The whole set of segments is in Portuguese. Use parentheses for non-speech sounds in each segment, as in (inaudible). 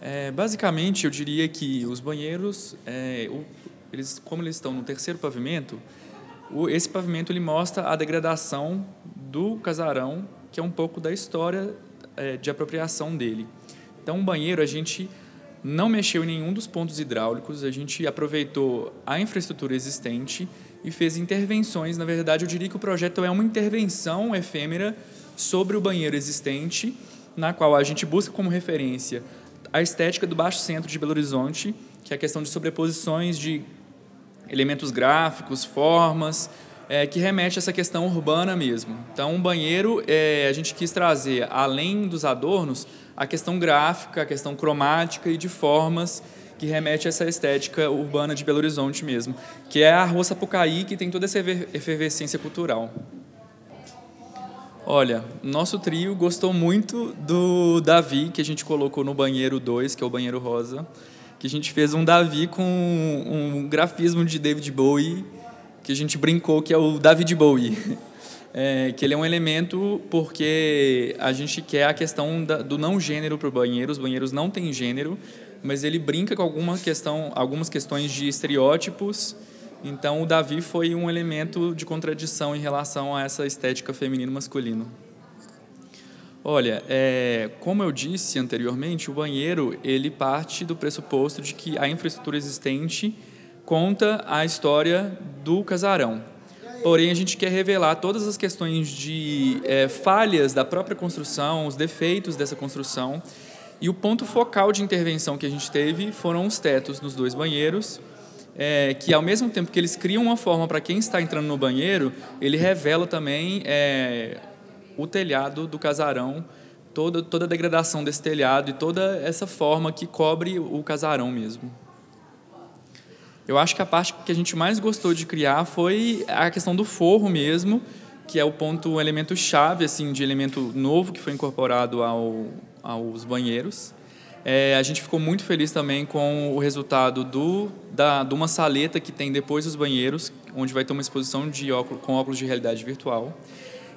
É, basicamente, eu diria que os banheiros, é, o, eles, como eles estão no terceiro pavimento, o, esse pavimento ele mostra a degradação do casarão, que é um pouco da história é, de apropriação dele. Então, o banheiro, a gente não mexeu em nenhum dos pontos hidráulicos, a gente aproveitou a infraestrutura existente e fez intervenções. Na verdade, eu diria que o projeto é uma intervenção efêmera sobre o banheiro existente, na qual a gente busca como referência a estética do Baixo Centro de Belo Horizonte, que é a questão de sobreposições de elementos gráficos, formas, é, que remete a essa questão urbana mesmo. Então, um banheiro, é, a gente quis trazer, além dos adornos, a questão gráfica, a questão cromática e de formas que remete a essa estética urbana de Belo Horizonte mesmo, que é a Rua Sapucaí, que tem toda essa efervescência cultural. Olha, nosso trio gostou muito do Davi, que a gente colocou no banheiro 2, que é o banheiro rosa, que a gente fez um Davi com um grafismo de David Bowie, que a gente brincou que é o David Bowie. (laughs) É, que ele é um elemento porque a gente quer a questão da, do não gênero para o banheiro, os banheiros não têm gênero, mas ele brinca com alguma questão, algumas questões de estereótipos então, o Davi foi um elemento de contradição em relação a essa estética feminino-masculino. Olha, é, como eu disse anteriormente, o banheiro ele parte do pressuposto de que a infraestrutura existente conta a história do casarão. Porém, a gente quer revelar todas as questões de é, falhas da própria construção, os defeitos dessa construção. E o ponto focal de intervenção que a gente teve foram os tetos nos dois banheiros, é, que ao mesmo tempo que eles criam uma forma para quem está entrando no banheiro, ele revela também é, o telhado do casarão, toda, toda a degradação desse telhado e toda essa forma que cobre o casarão mesmo. Eu acho que a parte que a gente mais gostou de criar foi a questão do forro mesmo, que é o ponto, o elemento chave assim de elemento novo que foi incorporado ao, aos banheiros. É, a gente ficou muito feliz também com o resultado do, da, de uma saleta que tem depois dos banheiros, onde vai ter uma exposição de óculos, com óculos de realidade virtual.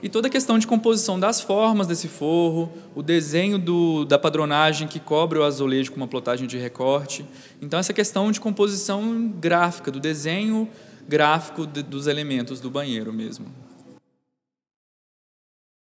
E toda a questão de composição das formas desse forro, o desenho do, da padronagem que cobre o azulejo com uma plotagem de recorte. Então, essa questão de composição gráfica, do desenho gráfico de, dos elementos do banheiro mesmo.